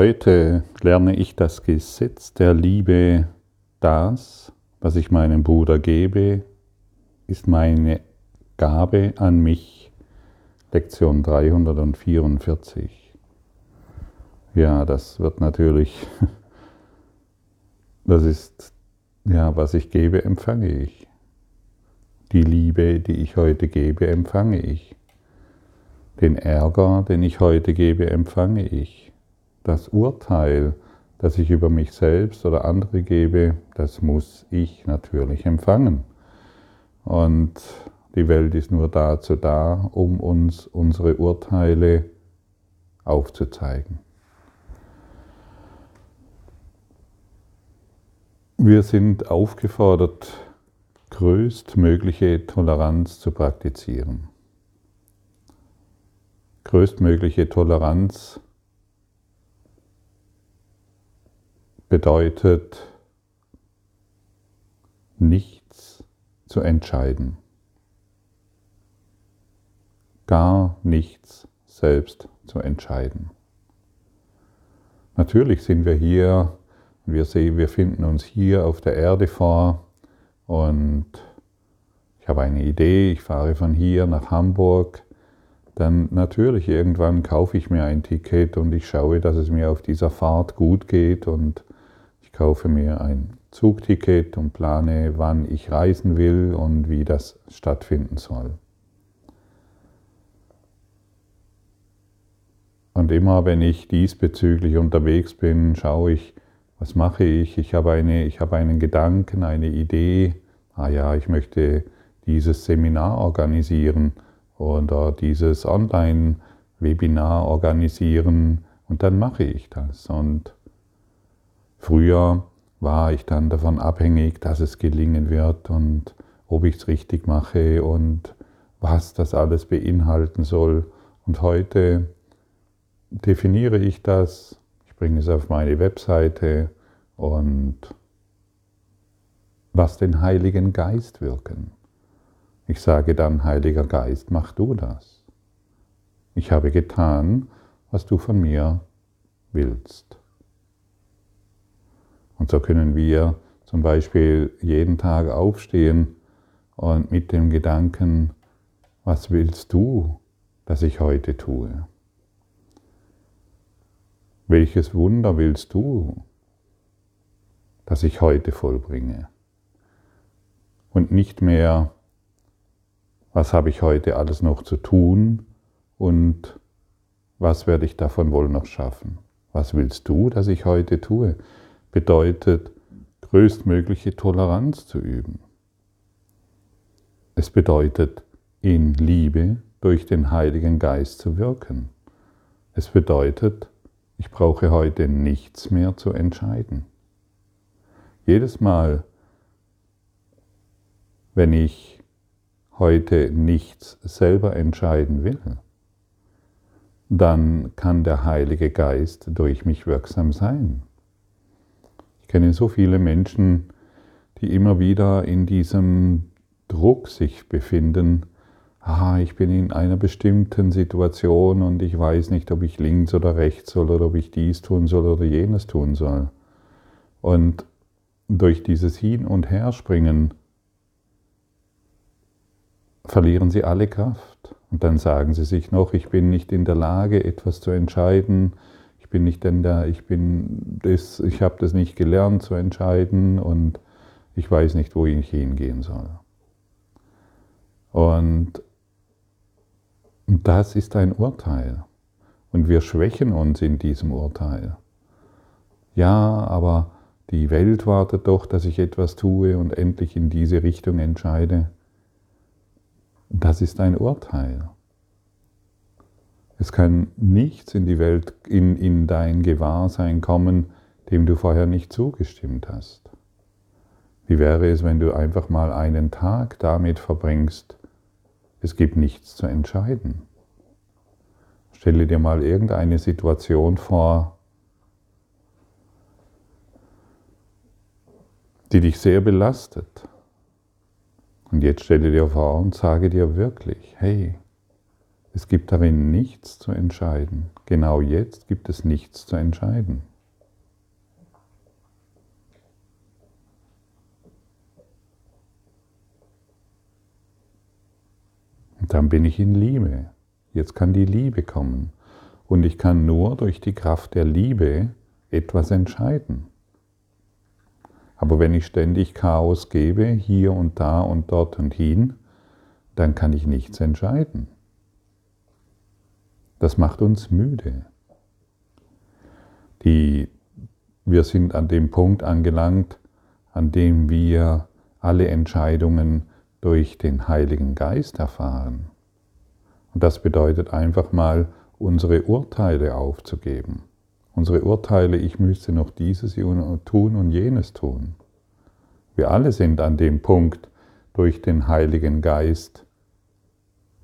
Heute lerne ich das Gesetz der Liebe. Das, was ich meinem Bruder gebe, ist meine Gabe an mich. Lektion 344. Ja, das wird natürlich, das ist, ja, was ich gebe, empfange ich. Die Liebe, die ich heute gebe, empfange ich. Den Ärger, den ich heute gebe, empfange ich das Urteil, das ich über mich selbst oder andere gebe, das muss ich natürlich empfangen. Und die Welt ist nur dazu da, um uns unsere Urteile aufzuzeigen. Wir sind aufgefordert, größtmögliche Toleranz zu praktizieren. Größtmögliche Toleranz bedeutet nichts zu entscheiden, gar nichts selbst zu entscheiden. Natürlich sind wir hier, wir sehen, wir finden uns hier auf der Erde vor und ich habe eine Idee, ich fahre von hier nach Hamburg, dann natürlich irgendwann kaufe ich mir ein Ticket und ich schaue, dass es mir auf dieser Fahrt gut geht und kaufe mir ein Zugticket und plane, wann ich reisen will und wie das stattfinden soll. Und immer wenn ich diesbezüglich unterwegs bin, schaue ich, was mache ich? Ich habe, eine, ich habe einen Gedanken, eine Idee. Ah ja, ich möchte dieses Seminar organisieren oder dieses Online-Webinar organisieren und dann mache ich das. Und Früher war ich dann davon abhängig, dass es gelingen wird und ob ich es richtig mache und was das alles beinhalten soll. Und heute definiere ich das, ich bringe es auf meine Webseite und lass den Heiligen Geist wirken. Ich sage dann, Heiliger Geist, mach du das. Ich habe getan, was du von mir willst. Und so können wir zum Beispiel jeden Tag aufstehen und mit dem Gedanken, was willst du, dass ich heute tue? Welches Wunder willst du, dass ich heute vollbringe? Und nicht mehr, was habe ich heute alles noch zu tun und was werde ich davon wohl noch schaffen? Was willst du, dass ich heute tue? Bedeutet, größtmögliche Toleranz zu üben. Es bedeutet, in Liebe durch den Heiligen Geist zu wirken. Es bedeutet, ich brauche heute nichts mehr zu entscheiden. Jedes Mal, wenn ich heute nichts selber entscheiden will, dann kann der Heilige Geist durch mich wirksam sein. Ich kenne so viele Menschen, die immer wieder in diesem Druck sich befinden, ah, ich bin in einer bestimmten Situation und ich weiß nicht, ob ich links oder rechts soll oder ob ich dies tun soll oder jenes tun soll. Und durch dieses Hin- und Herspringen verlieren sie alle Kraft. Und dann sagen sie sich noch, ich bin nicht in der Lage, etwas zu entscheiden, ich bin nicht denn da, ich bin das, ich habe das nicht gelernt zu entscheiden und ich weiß nicht, wo ich hingehen soll. Und das ist ein Urteil. Und wir schwächen uns in diesem Urteil. Ja, aber die Welt wartet doch, dass ich etwas tue und endlich in diese Richtung entscheide. Das ist ein Urteil. Es kann nichts in die Welt, in, in dein Gewahrsein kommen, dem du vorher nicht zugestimmt hast. Wie wäre es, wenn du einfach mal einen Tag damit verbringst, es gibt nichts zu entscheiden? Stelle dir mal irgendeine Situation vor, die dich sehr belastet. Und jetzt stelle dir vor und sage dir wirklich, hey, Es gibt darin nichts zu entscheiden. Genau jetzt gibt es nichts zu entscheiden. Und dann bin ich in Liebe. Jetzt kann die Liebe kommen. Und ich kann nur durch die Kraft der Liebe etwas entscheiden. Aber wenn ich ständig Chaos gebe, hier und da und dort und hin, dann kann ich nichts entscheiden. Das macht uns müde. Die, wir sind an dem Punkt angelangt, an dem wir alle Entscheidungen durch den Heiligen Geist erfahren. Und das bedeutet einfach mal, unsere Urteile aufzugeben. Unsere Urteile, ich müsste noch dieses tun und jenes tun. Wir alle sind an dem Punkt, durch den Heiligen Geist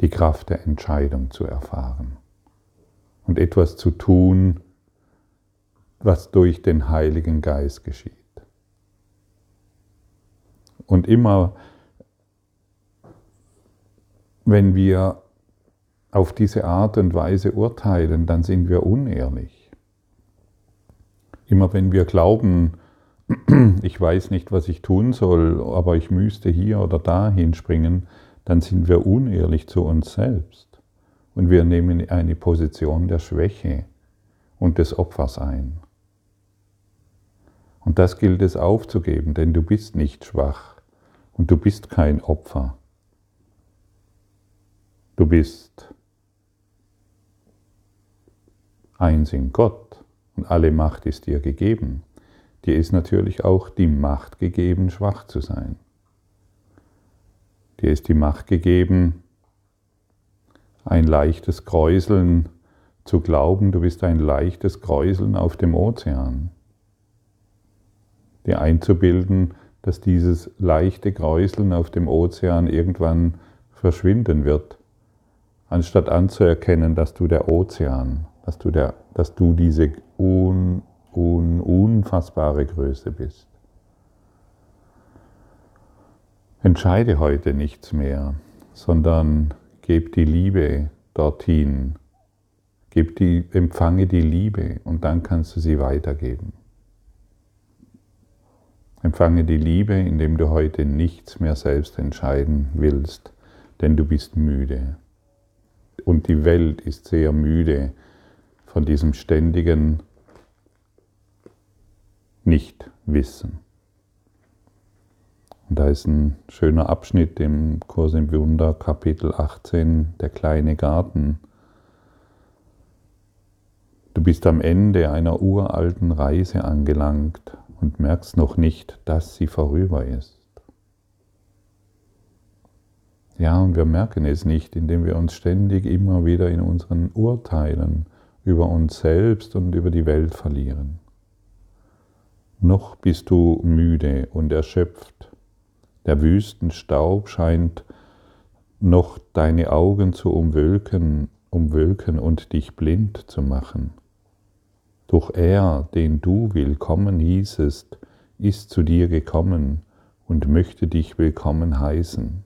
die Kraft der Entscheidung zu erfahren und etwas zu tun, was durch den Heiligen Geist geschieht. Und immer, wenn wir auf diese Art und Weise urteilen, dann sind wir unehrlich. Immer wenn wir glauben, ich weiß nicht, was ich tun soll, aber ich müsste hier oder da hinspringen, dann sind wir unehrlich zu uns selbst. Und wir nehmen eine Position der Schwäche und des Opfers ein. Und das gilt es aufzugeben, denn du bist nicht schwach und du bist kein Opfer. Du bist eins in Gott und alle Macht ist dir gegeben. Dir ist natürlich auch die Macht gegeben, schwach zu sein. Dir ist die Macht gegeben, ein leichtes Kräuseln zu glauben, du bist ein leichtes Kräuseln auf dem Ozean. Dir einzubilden, dass dieses leichte Kräuseln auf dem Ozean irgendwann verschwinden wird, anstatt anzuerkennen, dass du der Ozean, dass du, der, dass du diese un, un, unfassbare Größe bist. Entscheide heute nichts mehr, sondern gib die Liebe dorthin. Gib die, empfange die Liebe und dann kannst du sie weitergeben. Empfange die Liebe, indem du heute nichts mehr selbst entscheiden willst, denn du bist müde. Und die Welt ist sehr müde von diesem ständigen Nichtwissen. Und da ist ein schöner Abschnitt im Kurs im Wunder, Kapitel 18, der kleine Garten. Du bist am Ende einer uralten Reise angelangt und merkst noch nicht, dass sie vorüber ist. Ja, und wir merken es nicht, indem wir uns ständig immer wieder in unseren Urteilen über uns selbst und über die Welt verlieren. Noch bist du müde und erschöpft der Wüstenstaub scheint noch deine Augen zu umwölken, umwölken und dich blind zu machen. Doch er, den du willkommen hießest, ist zu dir gekommen und möchte dich willkommen heißen.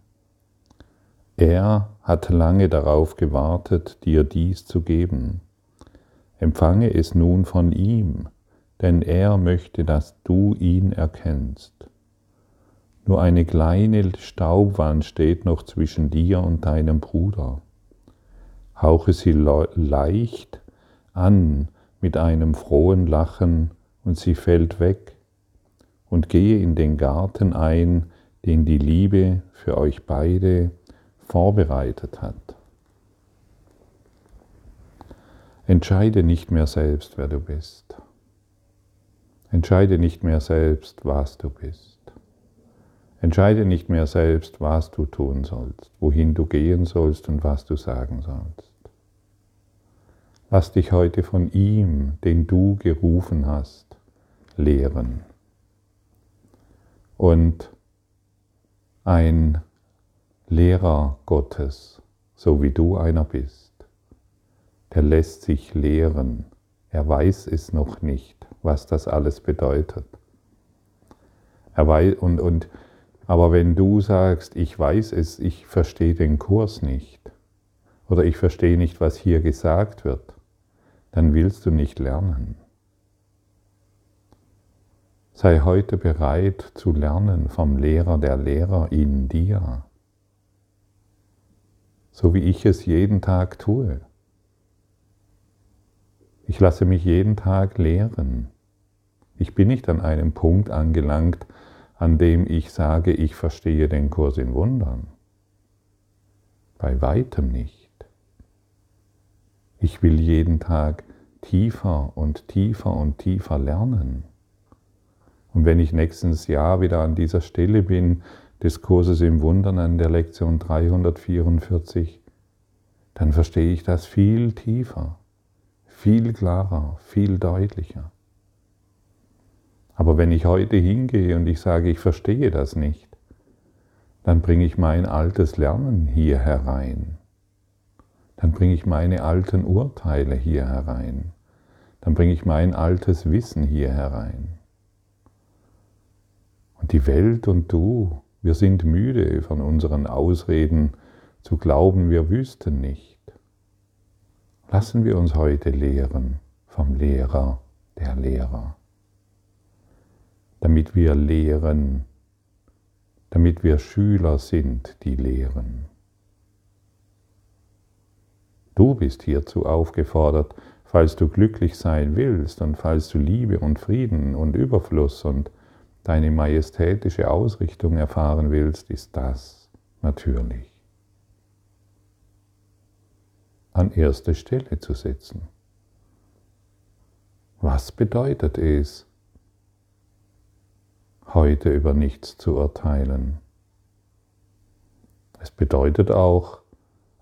Er hat lange darauf gewartet, dir dies zu geben. Empfange es nun von ihm, denn er möchte, dass du ihn erkennst. Nur eine kleine Staubwand steht noch zwischen dir und deinem Bruder. Hauche sie leicht an mit einem frohen Lachen und sie fällt weg und gehe in den Garten ein, den die Liebe für euch beide vorbereitet hat. Entscheide nicht mehr selbst, wer du bist. Entscheide nicht mehr selbst, was du bist. Entscheide nicht mehr selbst, was du tun sollst, wohin du gehen sollst und was du sagen sollst. Lass dich heute von ihm, den du gerufen hast, lehren. Und ein Lehrer Gottes, so wie du einer bist, der lässt sich lehren. Er weiß es noch nicht, was das alles bedeutet. Er weiß, und, und aber wenn du sagst, ich weiß es, ich verstehe den Kurs nicht, oder ich verstehe nicht, was hier gesagt wird, dann willst du nicht lernen. Sei heute bereit zu lernen vom Lehrer der Lehrer in dir, so wie ich es jeden Tag tue. Ich lasse mich jeden Tag lehren. Ich bin nicht an einem Punkt angelangt, an dem ich sage, ich verstehe den Kurs in Wundern. Bei weitem nicht. Ich will jeden Tag tiefer und tiefer und tiefer lernen. Und wenn ich nächstes Jahr wieder an dieser Stelle bin, des Kurses im Wundern an der Lektion 344, dann verstehe ich das viel tiefer, viel klarer, viel deutlicher. Aber wenn ich heute hingehe und ich sage, ich verstehe das nicht, dann bringe ich mein altes Lernen hier herein. Dann bringe ich meine alten Urteile hier herein. Dann bringe ich mein altes Wissen hier herein. Und die Welt und du, wir sind müde von unseren Ausreden zu glauben, wir wüssten nicht. Lassen wir uns heute lehren vom Lehrer der Lehrer, damit wir lehren, damit wir Schüler sind, die lehren. Du bist hierzu aufgefordert, falls du glücklich sein willst und falls du Liebe und Frieden und Überfluss und deine majestätische Ausrichtung erfahren willst, ist das natürlich an erste Stelle zu setzen. Was bedeutet es, heute über nichts zu urteilen? Es bedeutet auch,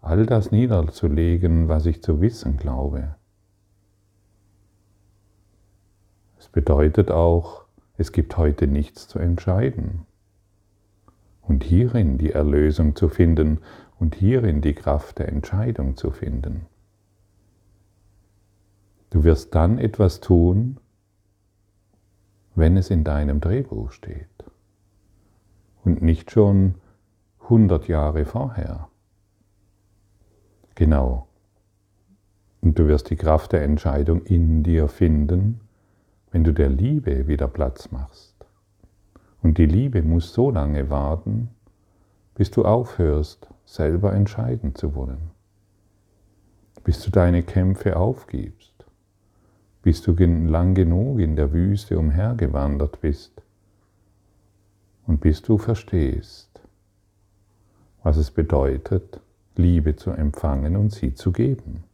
all das niederzulegen, was ich zu wissen glaube. Es bedeutet auch, es gibt heute nichts zu entscheiden. Und hierin die Erlösung zu finden und hierin die Kraft der Entscheidung zu finden. Du wirst dann etwas tun, wenn es in deinem Drehbuch steht und nicht schon 100 Jahre vorher. Genau. Und du wirst die Kraft der Entscheidung in dir finden wenn du der Liebe wieder Platz machst. Und die Liebe muss so lange warten, bis du aufhörst, selber entscheiden zu wollen. Bis du deine Kämpfe aufgibst. Bis du lang genug in der Wüste umhergewandert bist. Und bis du verstehst, was es bedeutet, Liebe zu empfangen und sie zu geben.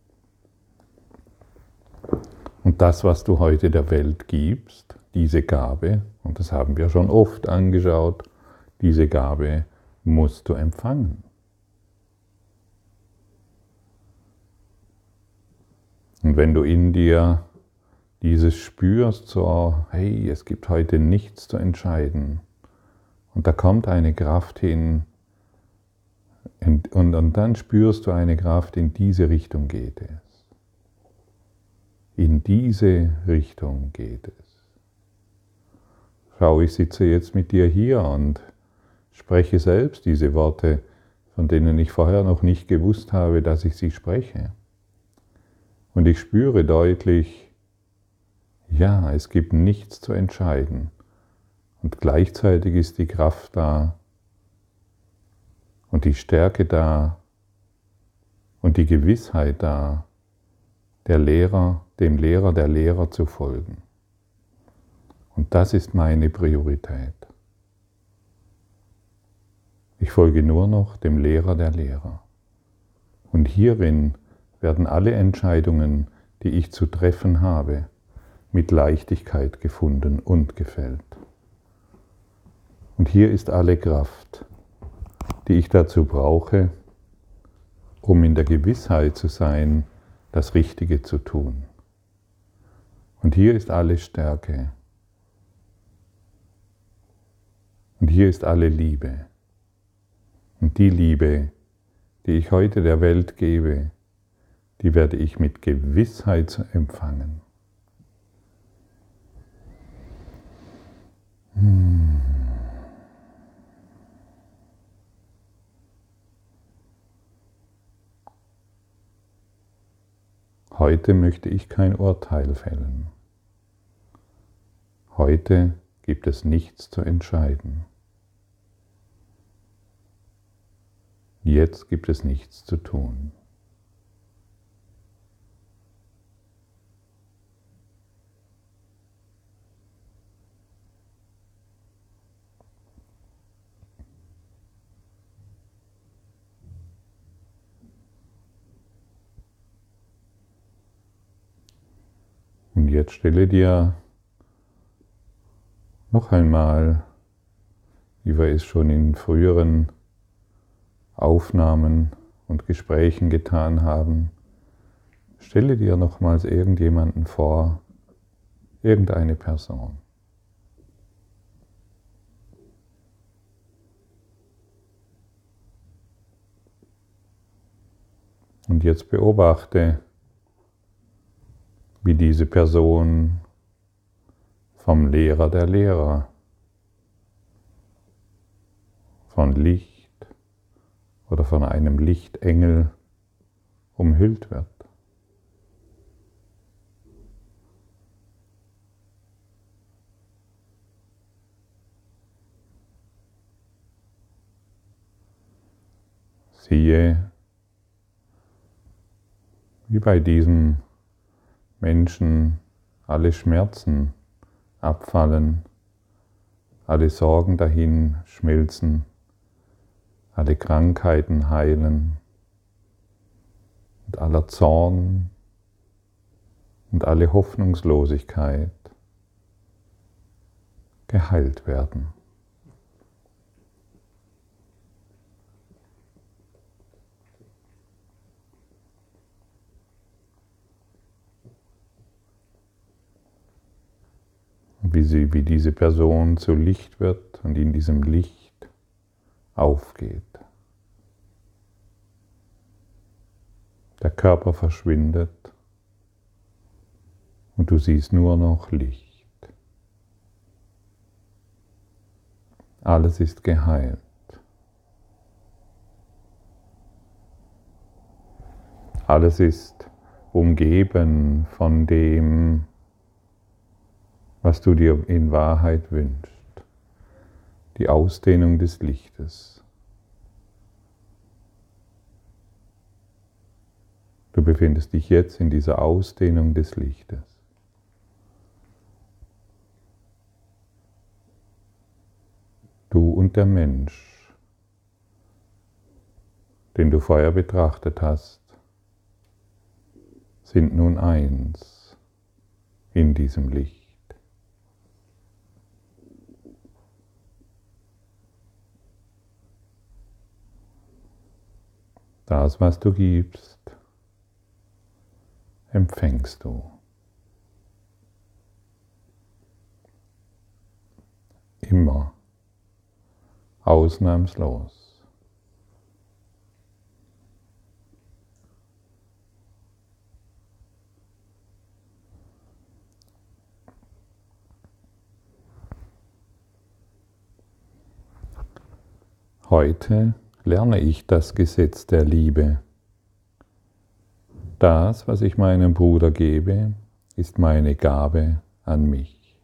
Und das, was du heute der Welt gibst, diese Gabe, und das haben wir schon oft angeschaut, diese Gabe musst du empfangen. Und wenn du in dir dieses spürst, so, hey, es gibt heute nichts zu entscheiden, und da kommt eine Kraft hin, und, und dann spürst du eine Kraft, in diese Richtung geht es. In diese Richtung geht es. Schau, ich sitze jetzt mit dir hier und spreche selbst diese Worte, von denen ich vorher noch nicht gewusst habe, dass ich sie spreche. Und ich spüre deutlich, ja, es gibt nichts zu entscheiden. Und gleichzeitig ist die Kraft da und die Stärke da und die Gewissheit da, der Lehrer, dem Lehrer der Lehrer zu folgen. Und das ist meine Priorität. Ich folge nur noch dem Lehrer der Lehrer. Und hierin werden alle Entscheidungen, die ich zu treffen habe, mit Leichtigkeit gefunden und gefällt. Und hier ist alle Kraft, die ich dazu brauche, um in der Gewissheit zu sein, das Richtige zu tun. Und hier ist alle Stärke. Und hier ist alle Liebe. Und die Liebe, die ich heute der Welt gebe, die werde ich mit Gewissheit empfangen. Hm. Heute möchte ich kein Urteil fällen. Heute gibt es nichts zu entscheiden. Jetzt gibt es nichts zu tun. Jetzt stelle dir noch einmal, wie wir es schon in früheren Aufnahmen und Gesprächen getan haben, stelle dir nochmals irgendjemanden vor, irgendeine Person. Und jetzt beobachte, wie diese Person vom Lehrer der Lehrer, von Licht, oder von einem Lichtengel umhüllt wird. Siehe, wie bei diesem Menschen alle Schmerzen abfallen, alle Sorgen dahin schmelzen alle Krankheiten heilen und aller Zorn und alle Hoffnungslosigkeit geheilt werden. Wie, sie, wie diese Person zu Licht wird und in diesem Licht aufgeht. Der Körper verschwindet und du siehst nur noch Licht. Alles ist geheilt. Alles ist umgeben von dem, was du dir in Wahrheit wünschst die Ausdehnung des Lichtes. Du befindest dich jetzt in dieser Ausdehnung des Lichtes. Du und der Mensch, den du vorher betrachtet hast, sind nun eins in diesem Licht. Das, was du gibst, empfängst du. Immer, ausnahmslos. Heute lerne ich das Gesetz der Liebe. Das, was ich meinem Bruder gebe, ist meine Gabe an mich.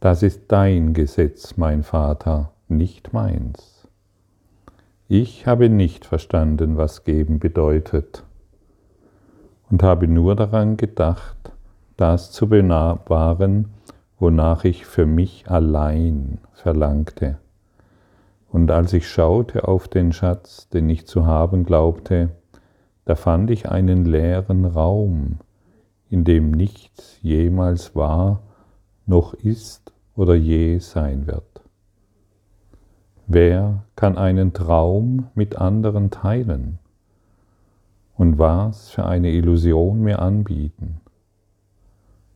Das ist dein Gesetz, mein Vater, nicht meins. Ich habe nicht verstanden, was geben bedeutet und habe nur daran gedacht, das zu bewahren, wonach ich für mich allein verlangte. Und als ich schaute auf den Schatz, den ich zu haben glaubte, da fand ich einen leeren Raum, in dem nichts jemals war, noch ist oder je sein wird. Wer kann einen Traum mit anderen teilen? Und was für eine Illusion mir anbieten?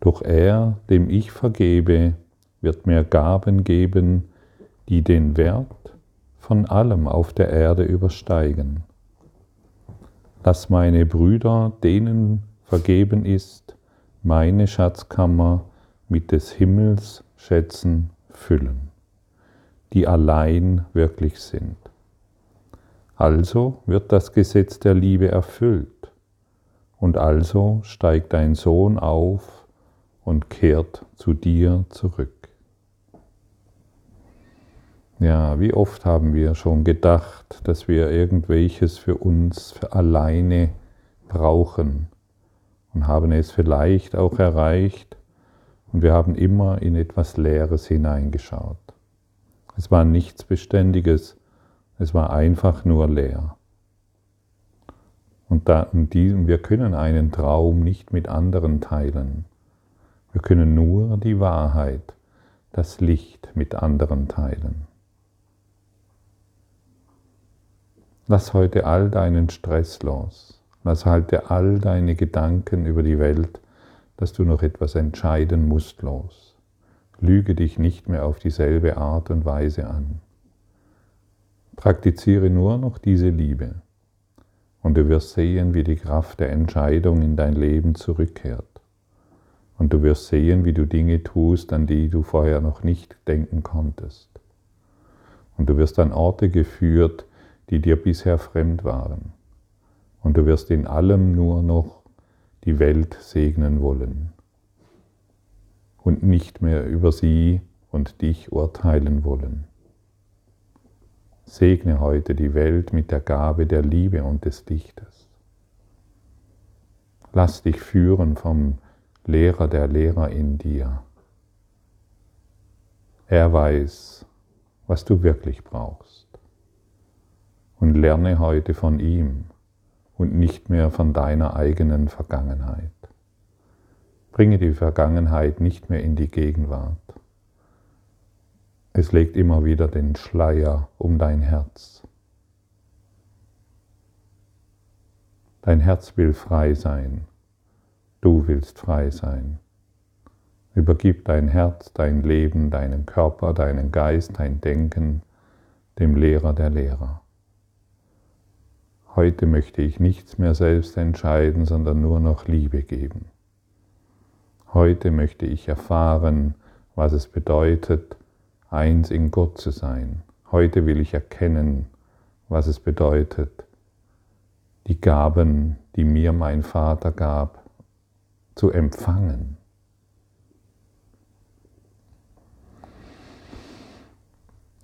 Doch er, dem ich vergebe, wird mir Gaben geben, die den Wert von allem auf der Erde übersteigen. Lass meine Brüder, denen vergeben ist, meine Schatzkammer mit des Himmels Schätzen füllen, die allein wirklich sind. Also wird das Gesetz der Liebe erfüllt Und also steigt dein Sohn auf und kehrt zu dir zurück. Ja, wie oft haben wir schon gedacht, dass wir irgendwelches für uns alleine brauchen und haben es vielleicht auch erreicht und wir haben immer in etwas Leeres hineingeschaut. Es war nichts Beständiges, es war einfach nur leer. Und, da, und diesem, wir können einen Traum nicht mit anderen teilen. Wir können nur die Wahrheit, das Licht mit anderen teilen. Lass heute all deinen Stress los. Lass heute all deine Gedanken über die Welt, dass du noch etwas entscheiden musst, los. Lüge dich nicht mehr auf dieselbe Art und Weise an. Praktiziere nur noch diese Liebe und du wirst sehen, wie die Kraft der Entscheidung in dein Leben zurückkehrt. Und du wirst sehen, wie du Dinge tust, an die du vorher noch nicht denken konntest. Und du wirst an Orte geführt, die dir bisher fremd waren. Und du wirst in allem nur noch die Welt segnen wollen und nicht mehr über sie und dich urteilen wollen. Segne heute die Welt mit der Gabe der Liebe und des Lichtes. Lass dich führen vom Lehrer der Lehrer in dir. Er weiß, was du wirklich brauchst lerne heute von ihm und nicht mehr von deiner eigenen Vergangenheit. Bringe die Vergangenheit nicht mehr in die Gegenwart. Es legt immer wieder den Schleier um dein Herz. Dein Herz will frei sein. Du willst frei sein. Übergib dein Herz, dein Leben, deinen Körper, deinen Geist, dein Denken dem Lehrer der Lehrer. Heute möchte ich nichts mehr selbst entscheiden, sondern nur noch Liebe geben. Heute möchte ich erfahren, was es bedeutet, eins in Gott zu sein. Heute will ich erkennen, was es bedeutet, die Gaben, die mir mein Vater gab, zu empfangen.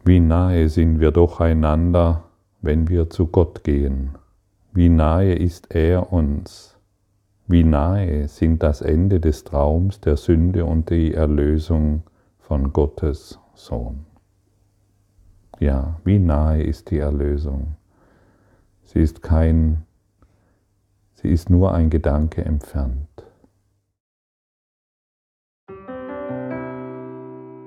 Wie nahe sind wir doch einander, wenn wir zu Gott gehen. Wie nahe ist er uns? Wie nahe sind das Ende des Traums der Sünde und die Erlösung von Gottes Sohn? Ja, wie nahe ist die Erlösung? Sie ist kein, sie ist nur ein Gedanke entfernt.